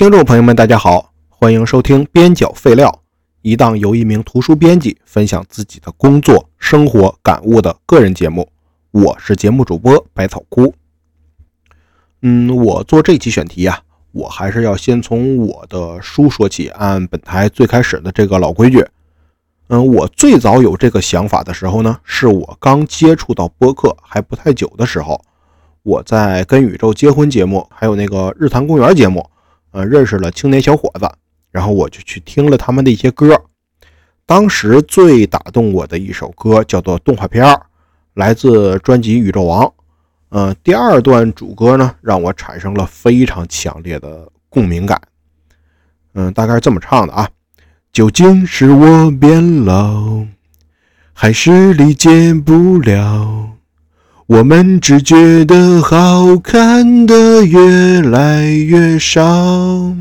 听众朋友们，大家好，欢迎收听边角废料，一档由一名图书编辑分享自己的工作、生活感悟的个人节目。我是节目主播百草枯。嗯，我做这期选题呀，我还是要先从我的书说起。按本台最开始的这个老规矩，嗯，我最早有这个想法的时候呢，是我刚接触到播客还不太久的时候，我在跟宇宙结婚节目，还有那个日坛公园节目。呃，认识了青年小伙子，然后我就去听了他们的一些歌。当时最打动我的一首歌叫做《动画片》，来自专辑《宇宙王》。呃，第二段主歌呢，让我产生了非常强烈的共鸣感。嗯，大概是这么唱的啊：究竟是我变老，还是理解不了？我们只觉得好看的越来越少，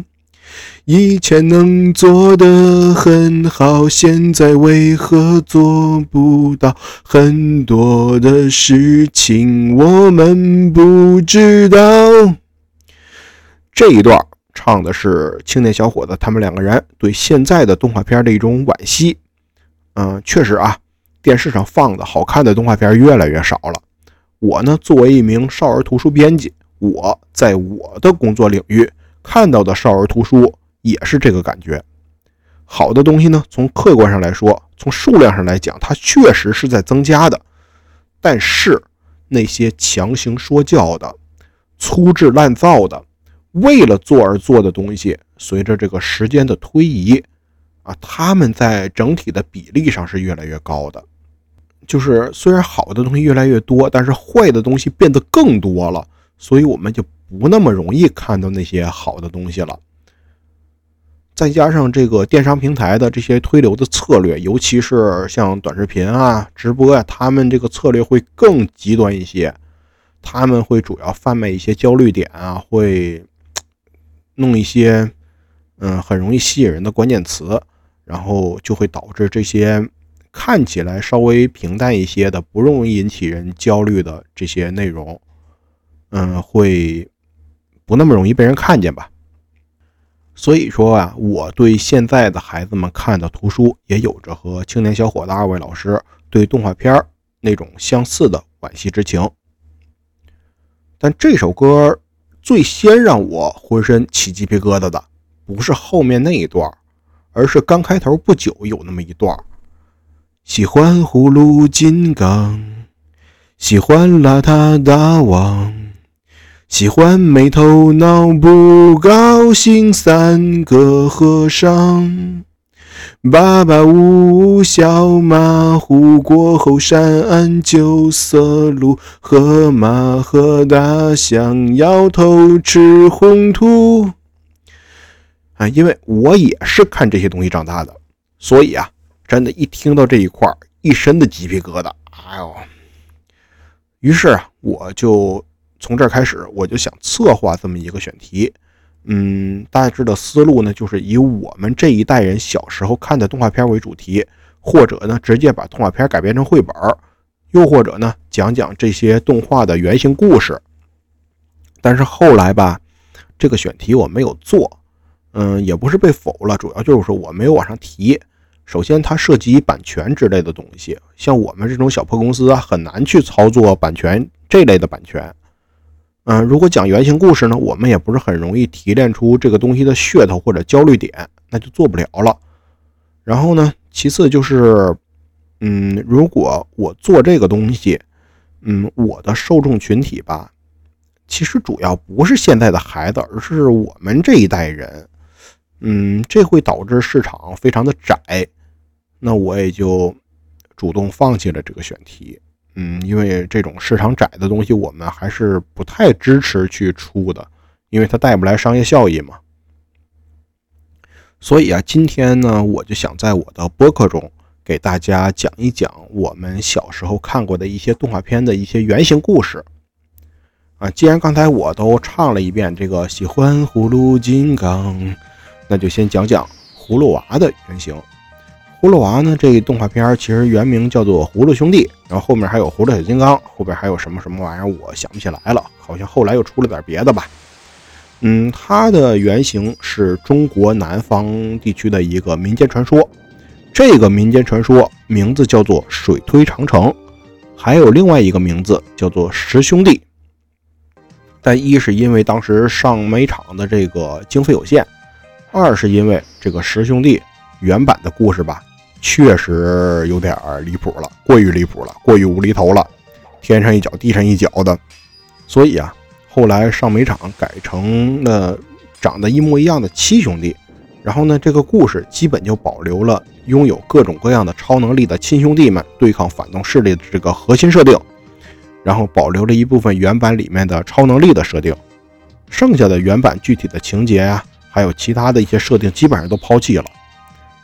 以前能做的很好，现在为何做不到？很多的事情我们不知道。这一段唱的是青年小伙子他们两个人对现在的动画片的一种惋惜。嗯，确实啊，电视上放的好看的动画片越来越少了。我呢，作为一名少儿图书编辑，我在我的工作领域看到的少儿图书也是这个感觉。好的东西呢，从客观上来说，从数量上来讲，它确实是在增加的。但是那些强行说教的、粗制滥造的、为了做而做的东西，随着这个时间的推移，啊，他们在整体的比例上是越来越高的。就是虽然好的东西越来越多，但是坏的东西变得更多了，所以我们就不那么容易看到那些好的东西了。再加上这个电商平台的这些推流的策略，尤其是像短视频啊、直播啊，他们这个策略会更极端一些。他们会主要贩卖一些焦虑点啊，会弄一些嗯很容易吸引人的关键词，然后就会导致这些。看起来稍微平淡一些的、不容易引起人焦虑的这些内容，嗯，会不那么容易被人看见吧。所以说啊，我对现在的孩子们看的图书也有着和青年小伙子二位老师对动画片那种相似的惋惜之情。但这首歌最先让我浑身起鸡皮疙瘩的，不是后面那一段，而是刚开头不久有那么一段。喜欢葫芦金刚，喜欢邋遢大王，喜欢没头脑不高兴三个和尚。爸爸呜小马虎过后山安九色鹿，河马和大象摇头吃红土。啊，因为我也是看这些东西长大的，所以啊。真的，一听到这一块一身的鸡皮疙瘩。哎呦！于是啊，我就从这儿开始，我就想策划这么一个选题。嗯，大致的思路呢，就是以我们这一代人小时候看的动画片为主题，或者呢，直接把动画片改编成绘本，又或者呢，讲讲这些动画的原型故事。但是后来吧，这个选题我没有做。嗯，也不是被否了，主要就是说我没有往上提。首先，它涉及版权之类的东西，像我们这种小破公司啊，很难去操作版权这类的版权。嗯，如果讲原型故事呢，我们也不是很容易提炼出这个东西的噱头或者焦虑点，那就做不了了。然后呢，其次就是，嗯，如果我做这个东西，嗯，我的受众群体吧，其实主要不是现在的孩子，而是我们这一代人。嗯，这会导致市场非常的窄。那我也就主动放弃了这个选题，嗯，因为这种市场窄的东西，我们还是不太支持去出的，因为它带不来商业效益嘛。所以啊，今天呢，我就想在我的播客中给大家讲一讲我们小时候看过的一些动画片的一些原型故事。啊，既然刚才我都唱了一遍这个喜欢葫芦金刚，那就先讲讲葫芦娃的原型。葫芦娃呢？这动画片其实原名叫做《葫芦兄弟》，然后后面还有《葫芦小金刚》，后边还有什么什么玩意儿，我想不起来了。好像后来又出了点别的吧。嗯，它的原型是中国南方地区的一个民间传说。这个民间传说名字叫做水推长城，还有另外一个名字叫做十兄弟。但一是因为当时上煤厂的这个经费有限，二是因为这个十兄弟原版的故事吧，确实有点离谱了，过于离谱了，过于无厘头了，天上一脚地上一脚的。所以啊，后来上煤厂改成了长得一模一样的七兄弟。然后呢，这个故事基本就保留了拥有各种各样的超能力的亲兄弟们对抗反动势力的这个核心设定。然后保留了一部分原版里面的超能力的设定，剩下的原版具体的情节啊，还有其他的一些设定，基本上都抛弃了。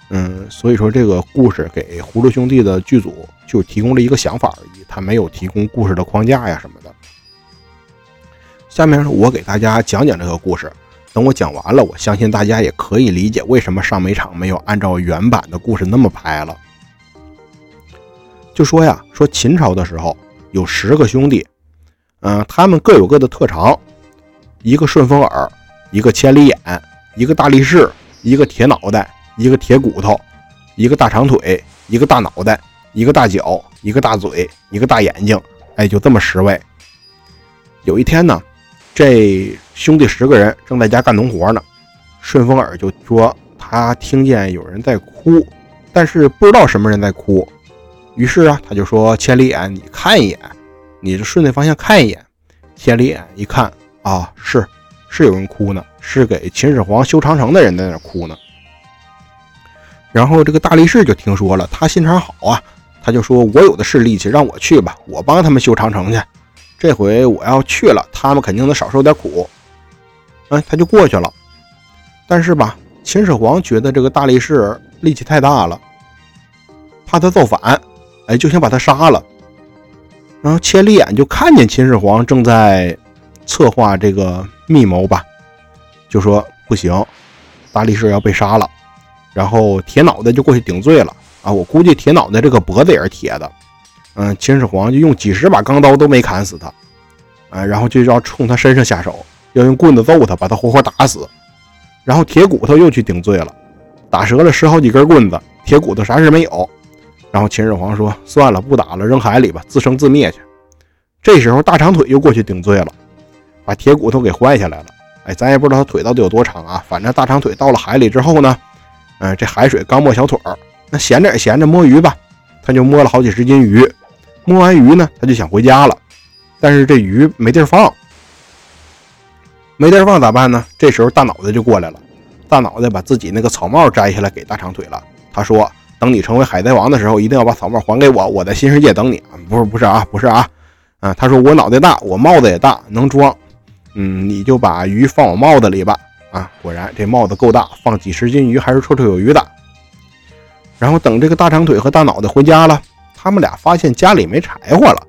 嗯，所以说这个故事给葫芦兄弟的剧组就提供了一个想法而已，他没有提供故事的框架呀什么的。下面我给大家讲讲这个故事，等我讲完了，我相信大家也可以理解为什么上美厂没有按照原版的故事那么拍了。就说呀，说秦朝的时候。有十个兄弟，嗯，他们各有各的特长，一个顺风耳，一个千里眼，一个大力士，一个铁脑袋，一个铁骨头，一个大长腿，一个大脑袋，一个大脚，一个大嘴，一个大眼睛，哎，就这么十位。有一天呢，这兄弟十个人正在家干农活呢，顺风耳就说他听见有人在哭，但是不知道什么人在哭。于是啊，他就说：“千里眼，你看一眼，你就顺那方向看一眼。”千里眼一看啊，是是有人哭呢，是给秦始皇修长城的人在那哭呢。然后这个大力士就听说了，他心肠好啊，他就说：“我有的是力气，让我去吧，我帮他们修长城去。这回我要去了，他们肯定能少受点苦。”哎，他就过去了。但是吧，秦始皇觉得这个大力士力气太大了，怕他造反。哎，就想把他杀了。然后千里眼就看见秦始皇正在策划这个密谋吧，就说不行，大力士要被杀了。然后铁脑袋就过去顶罪了啊！我估计铁脑袋这个脖子也是铁的。嗯，秦始皇就用几十把钢刀都没砍死他，啊，然后就要冲他身上下手，要用棍子揍他，把他活活打死。然后铁骨头又去顶罪了，打折了十好几根棍子，铁骨头啥事没有。然后秦始皇说：“算了，不打了，扔海里吧，自生自灭去。”这时候大长腿又过去顶罪了，把铁骨头给换下来了。哎，咱也不知道他腿到底有多长啊。反正大长腿到了海里之后呢，嗯，这海水刚没小腿儿，那闲着也闲着摸鱼吧，他就摸了好几十斤鱼。摸完鱼呢，他就想回家了，但是这鱼没地儿放，没地儿放咋办呢？这时候大脑袋就过来了，大脑袋把自己那个草帽摘下来给大长腿了。他说。等你成为海贼王的时候，一定要把草帽还给我。我在新世界等你。不是不是啊，不是啊，啊，他说我脑袋大，我帽子也大，能装。嗯，你就把鱼放我帽子里吧。啊，果然这帽子够大，放几十斤鱼还是绰绰有余的。然后等这个大长腿和大脑袋回家了，他们俩发现家里没柴火了，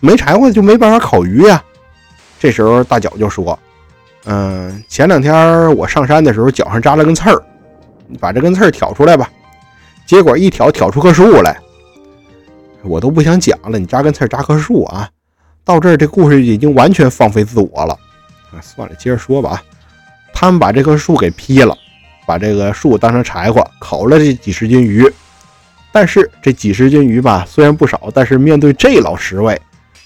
没柴火就没办法烤鱼呀。这时候大脚就说：“嗯，前两天我上山的时候脚上扎了根刺儿，你把这根刺儿挑出来吧。”结果一挑挑出棵树来，我都不想讲了。你扎根刺扎棵树啊？到这儿这故事已经完全放飞自我了。啊，算了，接着说吧。啊，他们把这棵树给劈了，把这个树当成柴火烤了这几十斤鱼。但是这几十斤鱼吧，虽然不少，但是面对这老十位，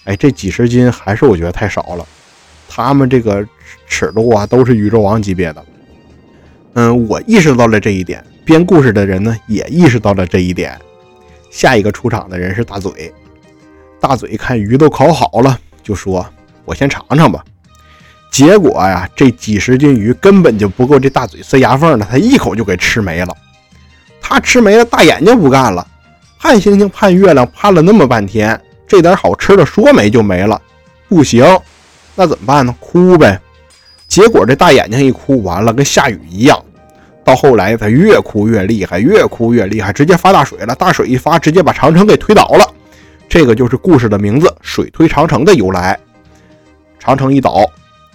哎，这几十斤还是我觉得太少了。他们这个尺度啊，都是宇宙王级别的。嗯，我意识到了这一点。编故事的人呢，也意识到了这一点。下一个出场的人是大嘴。大嘴看鱼都烤好了，就说：“我先尝尝吧。”结果呀，这几十斤鱼根本就不够这大嘴塞牙缝的，他一口就给吃没了。他吃没了，大眼睛不干了，盼星星盼月亮盼了那么半天，这点好吃的说没就没了，不行，那怎么办呢？哭呗。结果这大眼睛一哭，完了跟下雨一样。到后来，他越哭越厉害，越哭越厉害，直接发大水了。大水一发，直接把长城给推倒了。这个就是故事的名字“水推长城”的由来。长城一倒，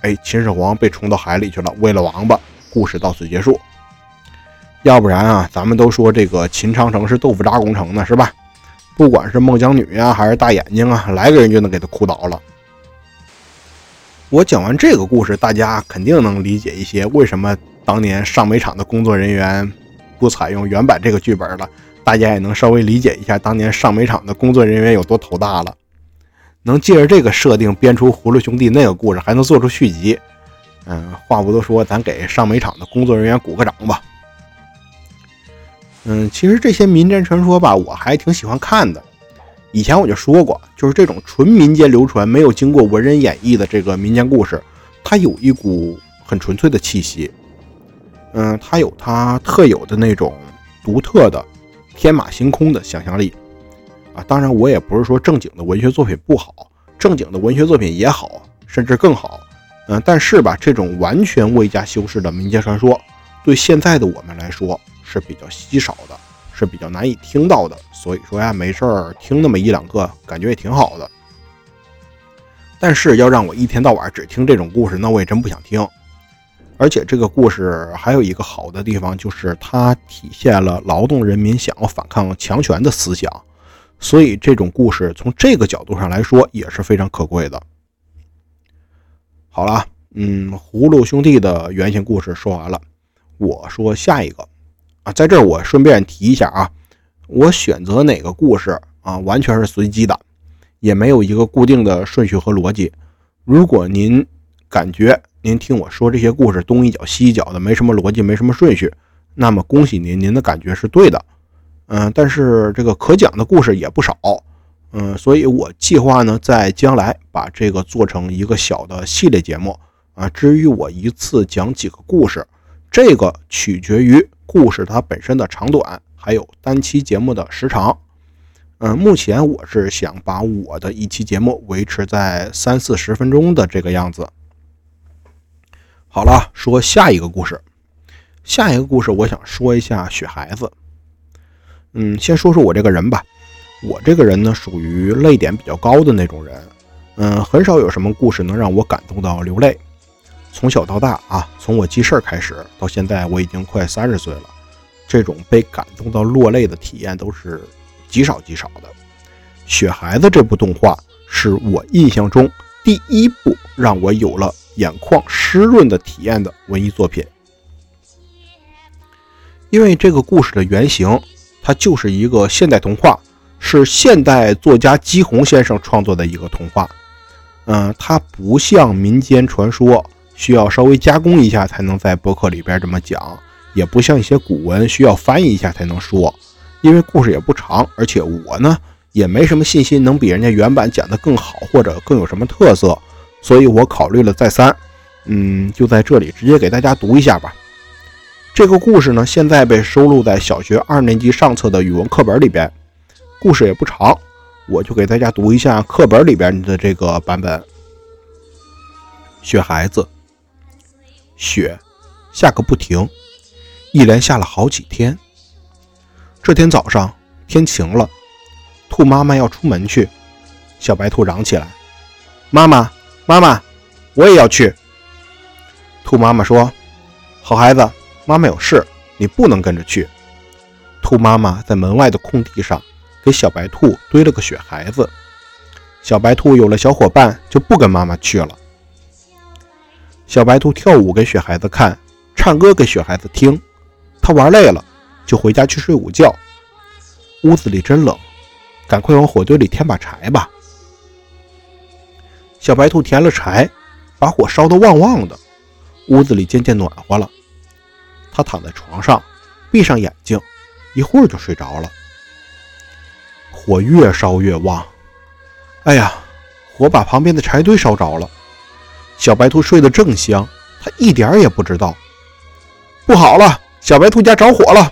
哎，秦始皇被冲到海里去了，喂了王八。故事到此结束。要不然啊，咱们都说这个秦长城是豆腐渣工程呢，是吧？不管是孟姜女呀，还是大眼睛啊，来个人就能给他哭倒了。我讲完这个故事，大家肯定能理解一些为什么当年上美厂的工作人员不采用原版这个剧本了。大家也能稍微理解一下当年上美厂的工作人员有多头大了。能借着这个设定编出《葫芦兄弟》那个故事，还能做出续集，嗯，话不多说，咱给上美厂的工作人员鼓个掌吧。嗯，其实这些民间传说吧，我还挺喜欢看的。以前我就说过，就是这种纯民间流传、没有经过文人演绎的这个民间故事，它有一股很纯粹的气息。嗯，它有它特有的那种独特的天马行空的想象力啊。当然，我也不是说正经的文学作品不好，正经的文学作品也好，甚至更好。嗯，但是吧，这种完全未加修饰的民间传说，对现在的我们来说是比较稀少的。是比较难以听到的，所以说呀，没事儿听那么一两个，感觉也挺好的。但是要让我一天到晚只听这种故事，那我也真不想听。而且这个故事还有一个好的地方，就是它体现了劳动人民想要反抗强权的思想，所以这种故事从这个角度上来说也是非常可贵的。好了，嗯，葫芦兄弟的原型故事说完了，我说下一个。啊，在这儿我顺便提一下啊，我选择哪个故事啊，完全是随机的，也没有一个固定的顺序和逻辑。如果您感觉您听我说这些故事东一脚西一脚的，没什么逻辑，没什么顺序，那么恭喜您，您的感觉是对的。嗯，但是这个可讲的故事也不少，嗯，所以我计划呢，在将来把这个做成一个小的系列节目啊。至于我一次讲几个故事，这个取决于。故事它本身的长短，还有单期节目的时长，嗯，目前我是想把我的一期节目维持在三四十分钟的这个样子。好了，说下一个故事。下一个故事，我想说一下雪孩子。嗯，先说说我这个人吧。我这个人呢，属于泪点比较高的那种人。嗯，很少有什么故事能让我感动到流泪。从小到大啊，从我记事儿开始到现在，我已经快三十岁了。这种被感动到落泪的体验都是极少极少的。《雪孩子》这部动画是我印象中第一部让我有了眼眶湿润的体验的文艺作品。因为这个故事的原型，它就是一个现代童话，是现代作家姬红先生创作的一个童话。嗯，它不像民间传说。需要稍微加工一下才能在博客里边这么讲，也不像一些古文需要翻译一下才能说。因为故事也不长，而且我呢也没什么信心能比人家原版讲得更好或者更有什么特色，所以我考虑了再三，嗯，就在这里直接给大家读一下吧。这个故事呢现在被收录在小学二年级上册的语文课本里边，故事也不长，我就给大家读一下课本里边的这个版本。雪孩子。雪下个不停，一连下了好几天。这天早上天晴了，兔妈妈要出门去，小白兔嚷起来：“妈妈，妈妈，我也要去。”兔妈妈说：“好孩子，妈妈有事，你不能跟着去。”兔妈妈在门外的空地上给小白兔堆了个雪孩子。小白兔有了小伙伴，就不跟妈妈去了。小白兔跳舞给雪孩子看，唱歌给雪孩子听。它玩累了，就回家去睡午觉。屋子里真冷，赶快往火堆里添把柴吧。小白兔填了柴，把火烧得旺旺的，屋子里渐渐暖和了。他躺在床上，闭上眼睛，一会儿就睡着了。火越烧越旺，哎呀，火把旁边的柴堆烧着了。小白兔睡得正香，它一点也不知道。不好了，小白兔家着火了！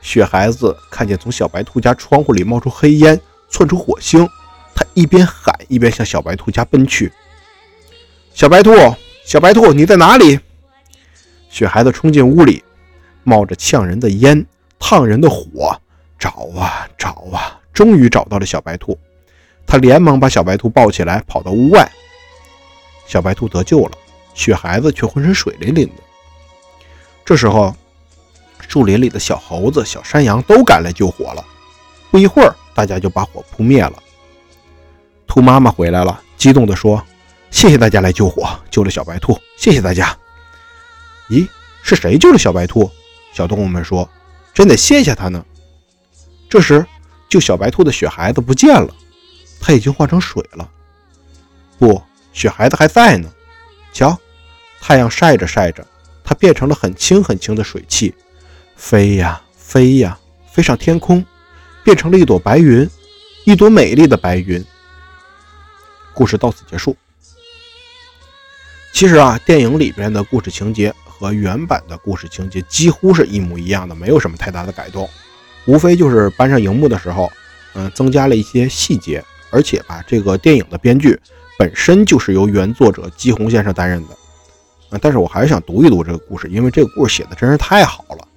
雪孩子看见从小白兔家窗户里冒出黑烟，窜出火星，他一边喊一边向小白兔家奔去。小白兔，小白兔，你在哪里？雪孩子冲进屋里，冒着呛人的烟，烫人的火，找啊找啊，终于找到了小白兔。他连忙把小白兔抱起来，跑到屋外。小白兔得救了，雪孩子却浑身水淋淋的。这时候，树林里的小猴子、小山羊都赶来救火了。不一会儿，大家就把火扑灭了。兔妈妈回来了，激动地说：“谢谢大家来救火，救了小白兔，谢谢大家。咦，是谁救了小白兔？小动物们说：“真得谢谢他呢。”这时，救小白兔的雪孩子不见了，他已经化成水了。不，雪孩子还在呢。瞧，太阳晒着晒着，它变成了很轻很轻的水汽，飞呀飞呀，飞上天空，变成了一朵白云，一朵美丽的白云。故事到此结束。其实啊，电影里边的故事情节和原版的故事情节几乎是一模一样的，没有什么太大的改动，无非就是搬上荧幕的时候，嗯，增加了一些细节，而且吧，这个电影的编剧本身就是由原作者姬红先生担任的，啊，但是我还是想读一读这个故事，因为这个故事写的真是太好了。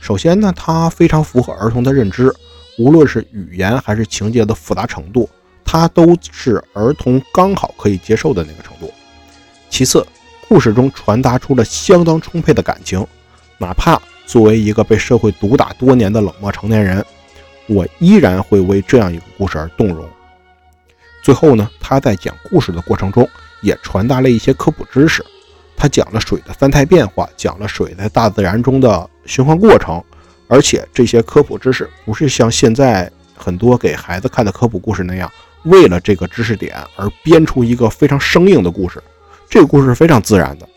首先呢，它非常符合儿童的认知，无论是语言还是情节的复杂程度，它都是儿童刚好可以接受的那个程度。其次，故事中传达出了相当充沛的感情，哪怕作为一个被社会毒打多年的冷漠成年人，我依然会为这样一个故事而动容。最后呢，他在讲故事的过程中也传达了一些科普知识，他讲了水的三态变化，讲了水在大自然中的循环过程，而且这些科普知识不是像现在很多给孩子看的科普故事那样，为了这个知识点而编出一个非常生硬的故事。这个故事是非常自然的，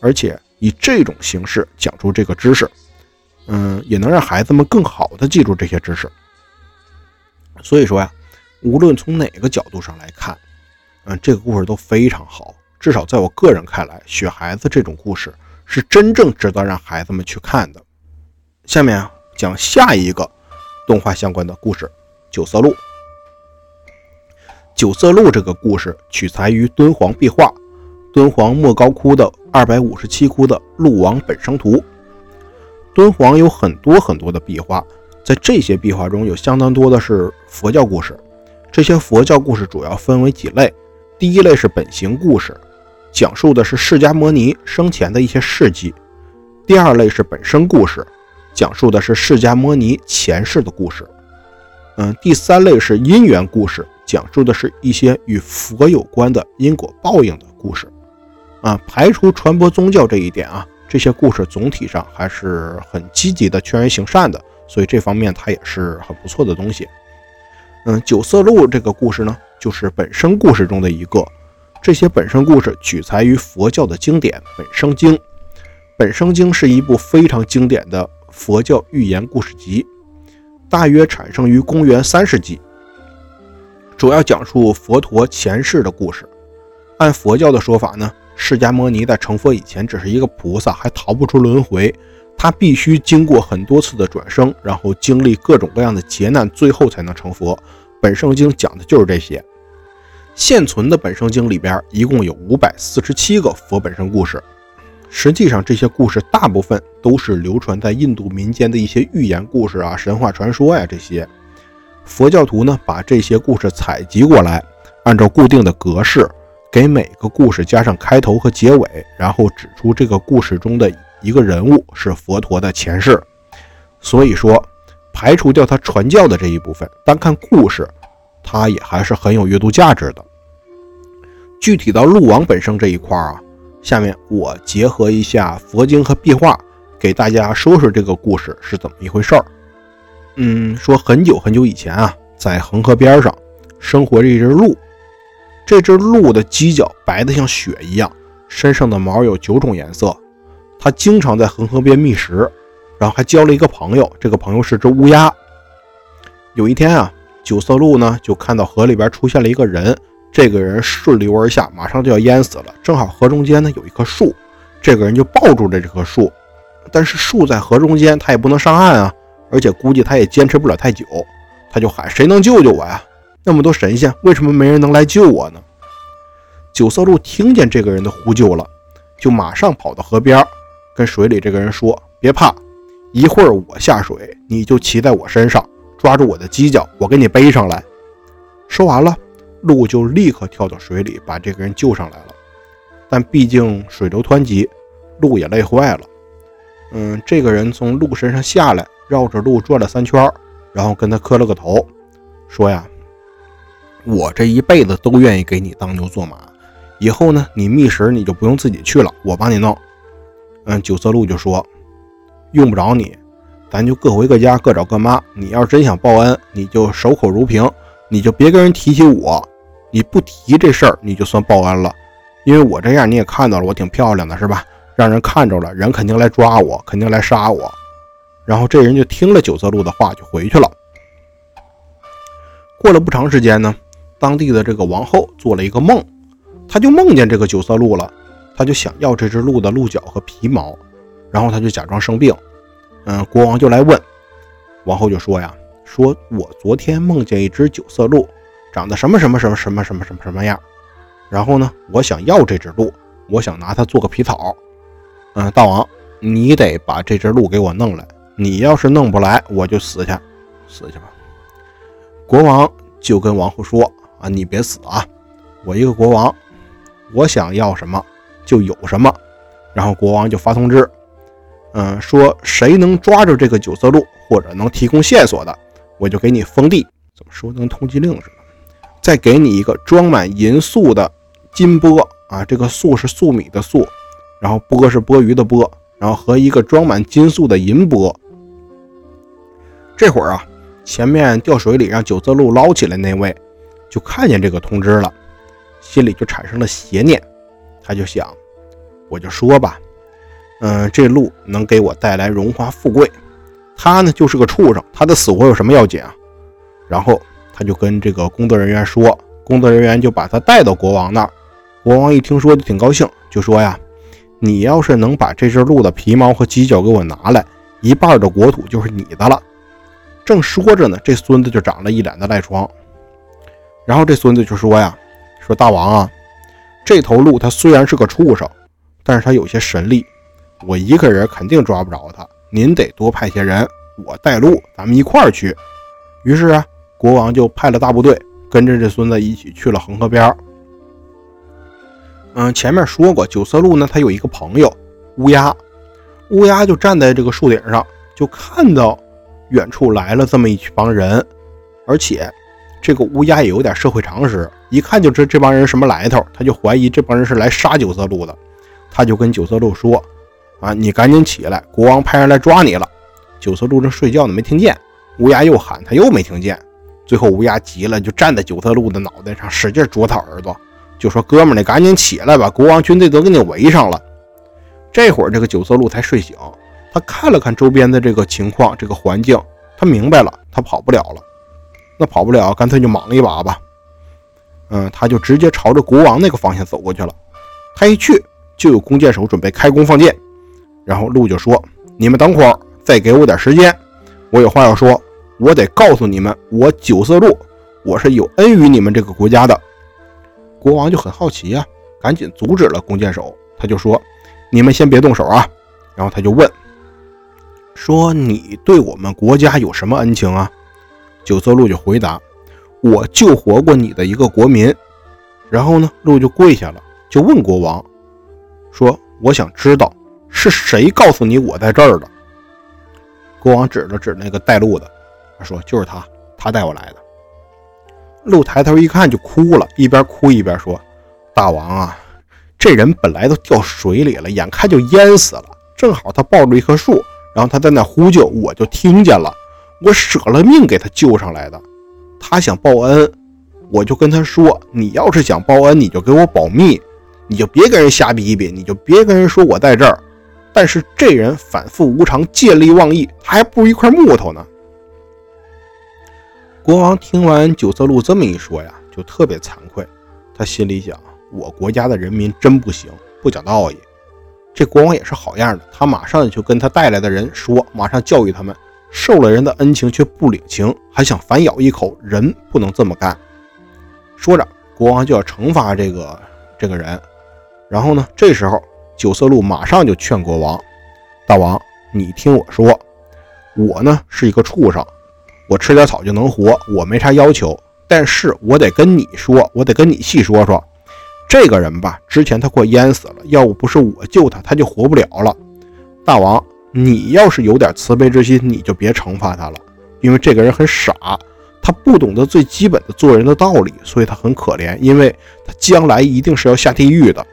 而且以这种形式讲出这个知识，嗯，也能让孩子们更好的记住这些知识。所以说呀，无论从哪个角度上来看，嗯，这个故事都非常好。至少在我个人看来，《雪孩子》这种故事是真正值得让孩子们去看的。下面啊，讲下一个动画相关的故事《九色鹿》。《九色鹿》这个故事取材于敦煌壁画。敦煌莫高窟的二百五十七窟的鹿王本生图。敦煌有很多很多的壁画，在这些壁画中有相当多的是佛教故事。这些佛教故事主要分为几类：第一类是本行故事，讲述的是释迦牟尼生前的一些事迹；第二类是本生故事，讲述的是释迦牟尼前世的故事；嗯，第三类是因缘故事，讲述的是一些与佛有关的因果报应的故事。啊，排除传播宗教这一点啊，这些故事总体上还是很积极的劝人行善的，所以这方面它也是很不错的东西。嗯，九色鹿这个故事呢，就是本身故事中的一个。这些本身故事取材于佛教的经典《本生经》，《本生经》是一部非常经典的佛教寓言故事集，大约产生于公元三世纪，主要讲述佛陀前世的故事。按佛教的说法呢。释迦摩尼在成佛以前只是一个菩萨，还逃不出轮回。他必须经过很多次的转生，然后经历各种各样的劫难，最后才能成佛。本圣经讲的就是这些。现存的本圣经里边一共有五百四十七个佛本生故事。实际上，这些故事大部分都是流传在印度民间的一些寓言故事啊、神话传说呀这些。佛教徒呢，把这些故事采集过来，按照固定的格式。给每个故事加上开头和结尾，然后指出这个故事中的一个人物是佛陀的前世。所以说，排除掉他传教的这一部分，单看故事，它也还是很有阅读价值的。具体到鹿王本身这一块啊，下面我结合一下佛经和壁画，给大家说说这个故事是怎么一回事儿。嗯，说很久很久以前啊，在恒河边上生活着一只鹿。这只鹿的犄角白得像雪一样，身上的毛有九种颜色。它经常在恒河边觅食，然后还交了一个朋友。这个朋友是只乌鸦。有一天啊，九色鹿呢就看到河里边出现了一个人，这个人顺流而下，马上就要淹死了。正好河中间呢有一棵树，这个人就抱住了这棵树。但是树在河中间，他也不能上岸啊，而且估计他也坚持不了太久，他就喊：“谁能救救我呀？”那么多神仙，为什么没人能来救我呢？九色鹿听见这个人的呼救了，就马上跑到河边，跟水里这个人说：“别怕，一会儿我下水，你就骑在我身上，抓住我的犄角，我给你背上来。”说完了，鹿就立刻跳到水里，把这个人救上来了。但毕竟水流湍急，鹿也累坏了。嗯，这个人从鹿身上下来，绕着鹿转了三圈，然后跟他磕了个头，说呀。我这一辈子都愿意给你当牛做马，以后呢，你觅食你就不用自己去了，我帮你弄。嗯，九色鹿就说，用不着你，咱就各回各家，各找各妈。你要是真想报恩，你就守口如瓶，你就别跟人提起我。你不提这事儿，你就算报恩了。因为我这样你也看到了，我挺漂亮的，是吧？让人看着了，人肯定来抓我，肯定来杀我。然后这人就听了九色鹿的话，就回去了。过了不长时间呢，当地的这个王后做了一个梦。她就梦见这个九色鹿了，她就想要这只鹿的鹿角和皮毛，然后她就假装生病。嗯，国王就来问，王后就说呀：“说我昨天梦见一只九色鹿，长得什么什么什么什么什么什么什么样。然后呢，我想要这只鹿，我想拿它做个皮草。嗯，大王，你得把这只鹿给我弄来。你要是弄不来，我就死去，死去吧。”国王就跟王后说：“啊，你别死啊，我一个国王。”我想要什么就有什么，然后国王就发通知，嗯，说谁能抓住这个九色鹿或者能提供线索的，我就给你封地。怎么说跟通缉令似的？再给你一个装满银粟的金钵啊，这个粟是粟米的粟，然后钵是钵盂的钵，然后和一个装满金粟的银钵。这会儿啊，前面掉水里让九色鹿捞起来那位就看见这个通知了。心里就产生了邪念，他就想，我就说吧，嗯，这鹿能给我带来荣华富贵，他呢就是个畜生，他的死活有什么要紧啊？然后他就跟这个工作人员说，工作人员就把他带到国王那儿。国王一听说就挺高兴，就说呀，你要是能把这只鹿的皮毛和犄角给我拿来，一半的国土就是你的了。正说着呢，这孙子就长了一脸的赖疮，然后这孙子就说呀。说大王啊，这头鹿它虽然是个畜生，但是它有些神力，我一个人肯定抓不着它。您得多派些人，我带路，咱们一块儿去。于是啊，国王就派了大部队，跟着这孙子一起去了恒河边儿嗯，前面说过，九色鹿呢，它有一个朋友乌鸦，乌鸦就站在这个树顶上，就看到远处来了这么一帮人，而且。这个乌鸦也有点社会常识，一看就知这帮人什么来头，他就怀疑这帮人是来杀九色鹿的。他就跟九色鹿说：“啊，你赶紧起来，国王派人来抓你了。”九色鹿正睡觉呢，没听见。乌鸦又喊，他又没听见。最后乌鸦急了，就站在九色鹿的脑袋上，使劲啄他耳朵，就说：“哥们儿，你赶紧起来吧，国王军队都给你围上了。”这会儿这个九色鹿才睡醒，他看了看周边的这个情况，这个环境，他明白了，他跑不了了。那跑不了，干脆就莽一把吧。嗯，他就直接朝着国王那个方向走过去了。他一去，就有弓箭手准备开弓放箭。然后鹿就说：“你们等会儿，再给我点时间，我有话要说。我得告诉你们，我九色鹿，我是有恩于你们这个国家的。”国王就很好奇呀，赶紧阻止了弓箭手。他就说：“你们先别动手啊。”然后他就问：“说你对我们国家有什么恩情啊？”九色鹿就回答：“我救活过你的一个国民。”然后呢，鹿就跪下了，就问国王说：“我想知道是谁告诉你我在这儿的？”国王指了指那个带路的，他说：“就是他，他带我来的。”鹿抬头一看就哭了，一边哭一边说：“大王啊，这人本来都掉水里了，眼看就淹死了，正好他抱住一棵树，然后他在那呼救，我就听见了。”我舍了命给他救上来的，他想报恩，我就跟他说：“你要是想报恩，你就给我保密，你就别跟人瞎逼逼，你就别跟人说我在这儿。”但是这人反复无常，见利忘义，他还不如一块木头呢。国王听完九色鹿这么一说呀，就特别惭愧，他心里想：我国家的人民真不行，不讲道义。这国王也是好样的，他马上就跟他带来的人说，马上教育他们。受了人的恩情却不领情，还想反咬一口，人不能这么干。说着，国王就要惩罚这个这个人。然后呢，这时候九色鹿马上就劝国王：“大王，你听我说，我呢是一个畜生，我吃点草就能活，我没啥要求。但是我得跟你说，我得跟你细说说，这个人吧，之前他快淹死了，要不是我救他，他就活不了了。大王。”你要是有点慈悲之心，你就别惩罚他了，因为这个人很傻，他不懂得最基本的做人的道理，所以他很可怜，因为他将来一定是要下地狱的。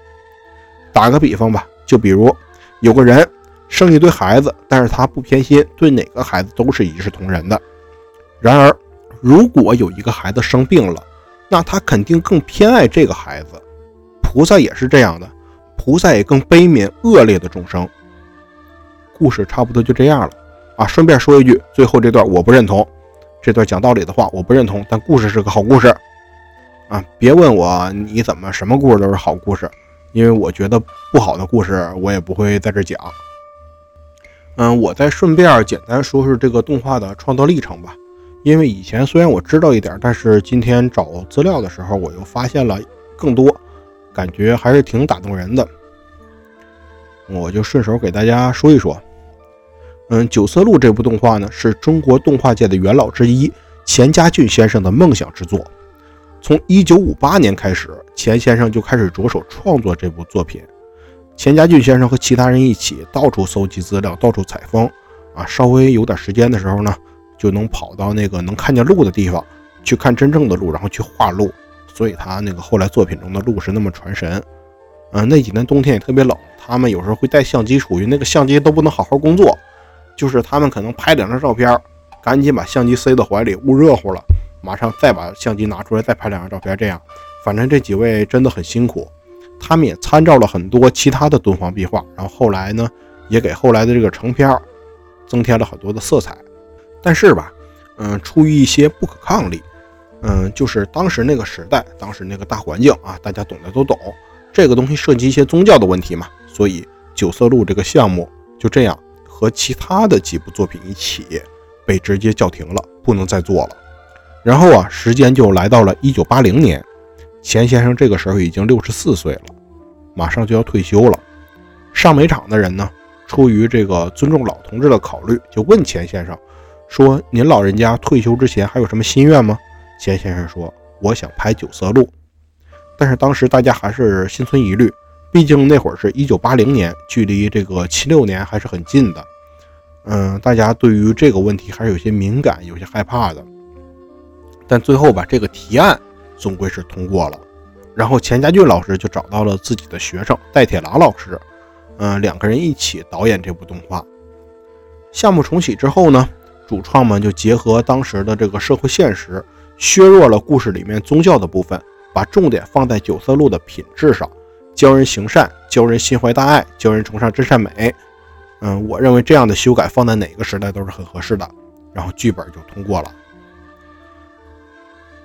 打个比方吧，就比如有个人生一堆孩子，但是他不偏心，对哪个孩子都是一视同仁的。然而，如果有一个孩子生病了，那他肯定更偏爱这个孩子。菩萨也是这样的，菩萨也更悲悯恶劣的众生。故事差不多就这样了啊！顺便说一句，最后这段我不认同，这段讲道理的话我不认同，但故事是个好故事啊！别问我你怎么什么故事都是好故事，因为我觉得不好的故事我也不会在这讲。嗯，我再顺便简单说说这个动画的创作历程吧，因为以前虽然我知道一点，但是今天找资料的时候我又发现了更多，感觉还是挺打动人的，我就顺手给大家说一说。嗯，《九色鹿》这部动画呢，是中国动画界的元老之一钱家俊先生的梦想之作。从1958年开始，钱先生就开始着手创作这部作品。钱家俊先生和其他人一起到处搜集资料，到处采风。啊，稍微有点时间的时候呢，就能跑到那个能看见鹿的地方去看真正的鹿，然后去画鹿。所以他那个后来作品中的鹿是那么传神。嗯，那几年冬天也特别冷，他们有时候会带相机出去，那个相机都不能好好工作。就是他们可能拍两张照片，赶紧把相机塞到怀里捂热乎了，马上再把相机拿出来再拍两张照片。这样，反正这几位真的很辛苦。他们也参照了很多其他的敦煌壁画，然后后来呢，也给后来的这个成片增添了很多的色彩。但是吧，嗯，出于一些不可抗力，嗯，就是当时那个时代，当时那个大环境啊，大家懂的都懂，这个东西涉及一些宗教的问题嘛，所以九色鹿这个项目就这样。和其他的几部作品一起被直接叫停了，不能再做了。然后啊，时间就来到了一九八零年，钱先生这个时候已经六十四岁了，马上就要退休了。上煤厂的人呢，出于这个尊重老同志的考虑，就问钱先生说：“您老人家退休之前还有什么心愿吗？”钱先生说：“我想拍九色鹿。”但是当时大家还是心存疑虑。毕竟那会儿是一九八零年，距离这个七六年还是很近的。嗯，大家对于这个问题还是有些敏感，有些害怕的。但最后吧，这个提案总归是通过了。然后钱家俊老师就找到了自己的学生戴铁郎老师，嗯，两个人一起导演这部动画。项目重启之后呢，主创们就结合当时的这个社会现实，削弱了故事里面宗教的部分，把重点放在九色鹿的品质上。教人行善，教人心怀大爱，教人崇尚真善美。嗯，我认为这样的修改放在哪个时代都是很合适的。然后剧本就通过了。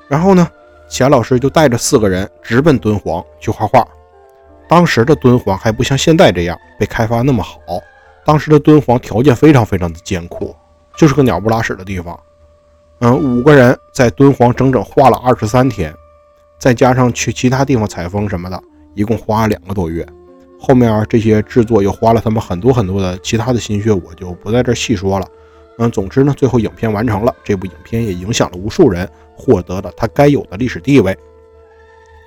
然后呢，钱老师就带着四个人直奔敦煌去画画。当时的敦煌还不像现在这样被开发那么好，当时的敦煌条件非常非常的艰苦，就是个鸟不拉屎的地方。嗯，五个人在敦煌整整画了二十三天，再加上去其他地方采风什么的。一共花了两个多月，后面这些制作又花了他们很多很多的其他的心血，我就不在这细说了。嗯，总之呢，最后影片完成了，这部影片也影响了无数人，获得了它该有的历史地位，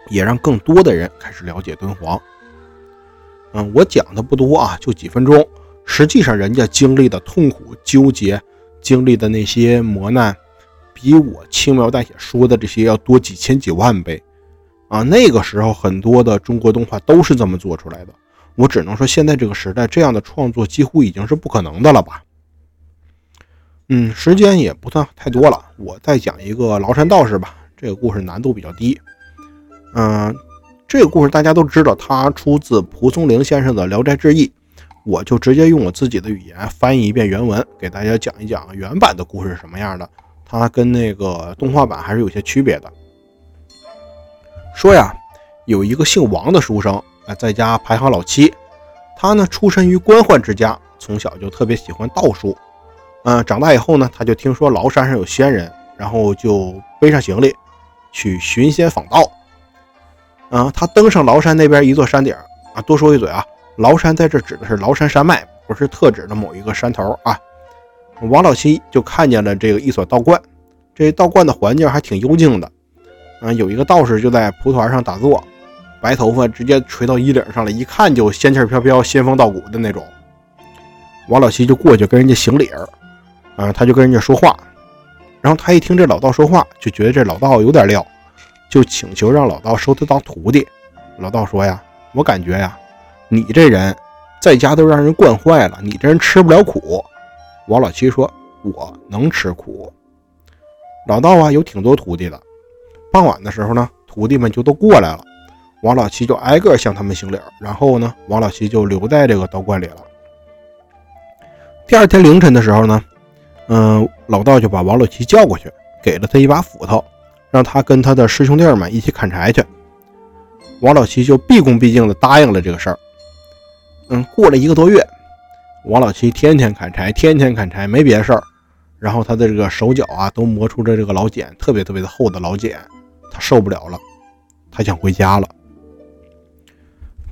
也让更多的人开始了解敦煌。嗯，我讲的不多啊，就几分钟。实际上，人家经历的痛苦、纠结，经历的那些磨难，比我轻描淡写说的这些要多几千几万倍。啊，那个时候很多的中国动画都是这么做出来的。我只能说，现在这个时代，这样的创作几乎已经是不可能的了吧？嗯，时间也不算太多了，我再讲一个崂山道士吧。这个故事难度比较低。嗯，这个故事大家都知道，它出自蒲松龄先生的《聊斋志异》，我就直接用我自己的语言翻译一遍原文，给大家讲一讲原版的故事是什么样的。它跟那个动画版还是有些区别的。说呀，有一个姓王的书生，啊，在家排行老七。他呢，出身于官宦之家，从小就特别喜欢道术。嗯，长大以后呢，他就听说崂山上有仙人，然后就背上行李去寻仙访道。嗯，他登上崂山那边一座山顶啊，多说一嘴啊，崂山在这指的是崂山山脉，不是特指的某一个山头啊。王老七就看见了这个一所道观，这道观的环境还挺幽静的。嗯，有一个道士就在蒲团上打坐，白头发直接垂到衣领上了，一看就仙气飘飘、仙风道骨的那种。王老七就过去跟人家行礼儿，啊，他就跟人家说话，然后他一听这老道说话，就觉得这老道有点料，就请求让老道收他当徒弟。老道说呀：“我感觉呀，你这人在家都让人惯坏了，你这人吃不了苦。”王老七说：“我能吃苦。”老道啊，有挺多徒弟的。傍晚的时候呢，徒弟们就都过来了，王老七就挨个向他们行礼，然后呢，王老七就留在这个道观里了。第二天凌晨的时候呢，嗯，老道就把王老七叫过去，给了他一把斧头，让他跟他的师兄弟们一起砍柴去。王老七就毕恭毕敬地答应了这个事儿。嗯，过了一个多月，王老七天天砍柴，天天砍柴，没别的事儿。然后他的这个手脚啊，都磨出了这个老茧，特别特别的厚的老茧，受不了了，他想回家了。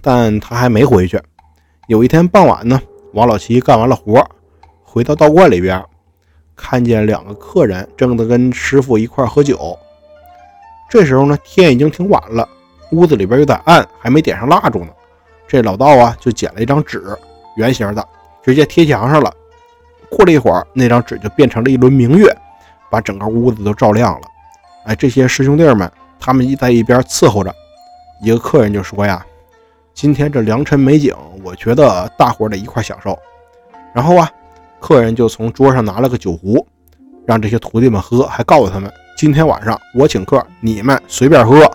但他还没回去。有一天傍晚呢，王老七干完了活，回到道观里边，看见两个客人正在跟师傅一块喝酒。这时候呢，天已经挺晚了，屋子里边有点暗，还没点上蜡烛呢。这老道啊，就捡了一张纸，圆形的，直接贴墙上了。过了一会儿，那张纸就变成了一轮明月，把整个屋子都照亮了。哎，这些师兄弟们，他们一在一边伺候着。一个客人就说呀：“今天这良辰美景，我觉得大伙得一块享受。”然后啊，客人就从桌上拿了个酒壶，让这些徒弟们喝，还告诉他们：“今天晚上我请客，你们随便喝。”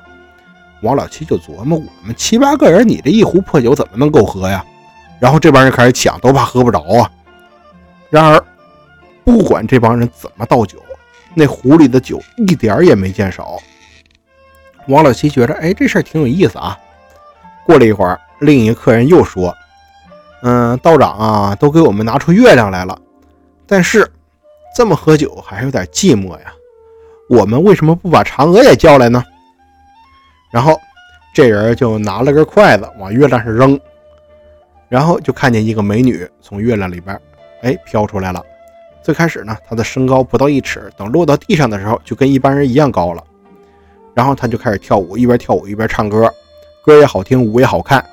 王老七就琢磨：“我们七八个人，你这一壶破酒怎么能够喝呀？”然后这帮人开始抢，都怕喝不着啊。然而，不管这帮人怎么倒酒，那壶里的酒一点也没见少。王老七觉着，哎，这事儿挺有意思啊。过了一会儿，另一个客人又说：“嗯，道长啊，都给我们拿出月亮来了，但是这么喝酒还是有点寂寞呀。我们为什么不把嫦娥也叫来呢？”然后这人就拿了根筷子往月亮上扔，然后就看见一个美女从月亮里边。哎，飘出来了。最开始呢，他的身高不到一尺，等落到地上的时候，就跟一般人一样高了。然后他就开始跳舞，一边跳舞一边唱歌，歌也好听，舞也好看。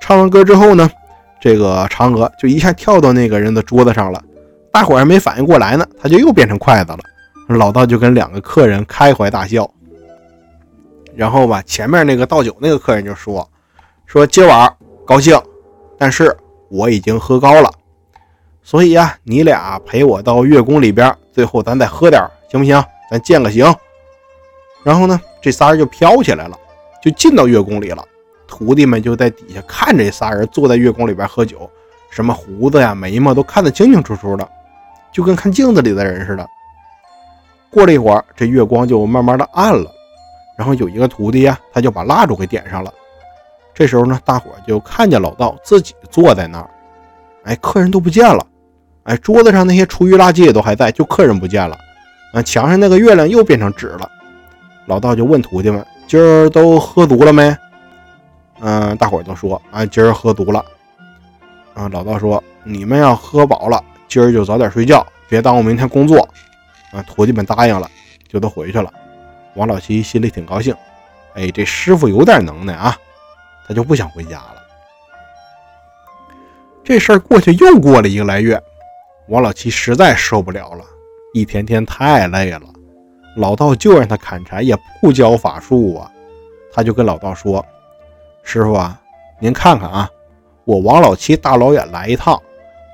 唱完歌之后呢，这个嫦娥就一下跳到那个人的桌子上了。大伙还没反应过来呢，他就又变成筷子了。老道就跟两个客人开怀大笑。然后吧，前面那个倒酒那个客人就说：“说今晚高兴，但是我已经喝高了。”所以呀，你俩陪我到月宫里边，最后咱再喝点，行不行？咱见个行。然后呢，这仨人就飘起来了，就进到月宫里了。徒弟们就在底下看这仨人坐在月宫里边喝酒，什么胡子呀、眉毛都看得清清楚楚的，就跟看镜子里的人似的。过了一会儿，这月光就慢慢的暗了，然后有一个徒弟呀，他就把蜡烛给点上了。这时候呢，大伙就看见老道自己坐在那儿，哎，客人都不见了。哎，桌子上那些厨余垃圾也都还在，就客人不见了。啊，墙上那个月亮又变成纸了。老道就问徒弟们：“今儿都喝足了没？”嗯，大伙儿都说：“啊，今儿喝足了。”啊，老道说：“你们要喝饱了，今儿就早点睡觉，别耽误明天工作。”啊，徒弟们答应了，就都回去了。王老七心里挺高兴，哎，这师傅有点能耐啊，他就不想回家了。这事儿过去又过了一个来月。王老七实在受不了了，一天天太累了。老道就让他砍柴，也不教法术啊。他就跟老道说：“师傅啊，您看看啊，我王老七大老远来一趟，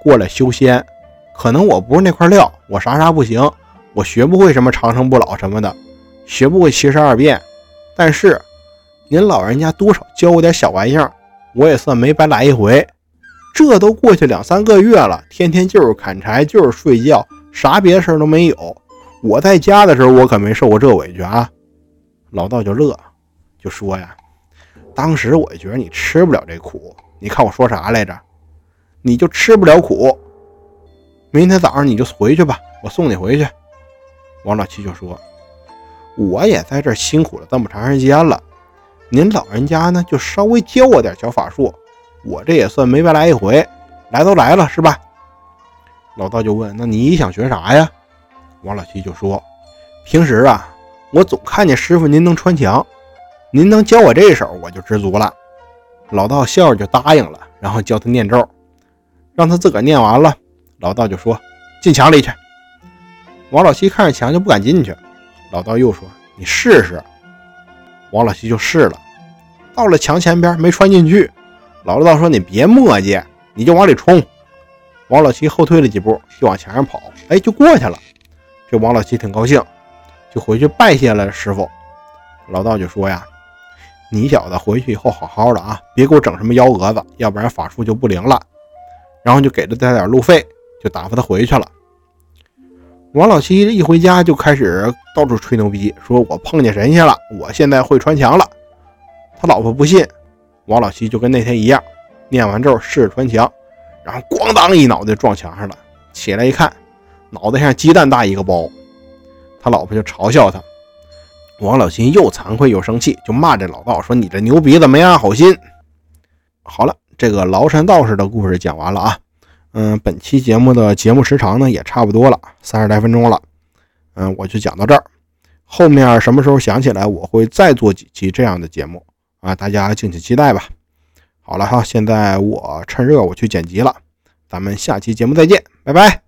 过来修仙，可能我不是那块料，我啥啥不行，我学不会什么长生不老什么的，学不会七十二变。但是您老人家多少教我点小玩意儿，我也算没白来一回。”这都过去两三个月了，天天就是砍柴，就是睡觉，啥别的事儿都没有。我在家的时候，我可没受过这委屈啊！老道就乐，就说呀：“当时我就觉得你吃不了这苦，你看我说啥来着？你就吃不了苦。明天早上你就回去吧，我送你回去。”王老七就说：“我也在这辛苦了这么长时间了，您老人家呢，就稍微教我点小法术。”我这也算没白来一回，来都来了是吧？老道就问：“那你想学啥呀？”王老七就说：“平时啊，我总看见师傅您能穿墙，您能教我这手，我就知足了。”老道笑着就答应了，然后教他念咒，让他自个儿念完了。老道就说：“进墙里去。”王老七看着墙就不敢进去。老道又说：“你试试。”王老七就试了，到了墙前边没穿进去。老道说：“你别磨叽，你就往里冲。”王老七后退了几步，就往墙上跑，哎，就过去了。这王老七挺高兴，就回去拜谢了师傅。老道就说：“呀，你小子回去以后好好的啊，别给我整什么幺蛾子，要不然法术就不灵了。”然后就给了他点路费，就打发他回去了。王老七一回家就开始到处吹牛逼，说我碰见神仙了，我现在会穿墙了。他老婆不信，王老七就跟那天一样，念完咒试着穿墙，然后咣当一脑袋撞墙上了。起来一看，脑袋像鸡蛋大一个包。他老婆就嘲笑他。王老七又惭愧又生气，就骂这老道说：“你这牛鼻子没安好心。”好了，这个崂山道士的故事讲完了啊。嗯，本期节目的节目时长呢也差不多了，三十来分钟了。嗯，我就讲到这儿。后面什么时候想起来，我会再做几期这样的节目啊，大家敬请期待吧。好了哈，现在我趁热我去剪辑了，咱们下期节目再见，拜拜。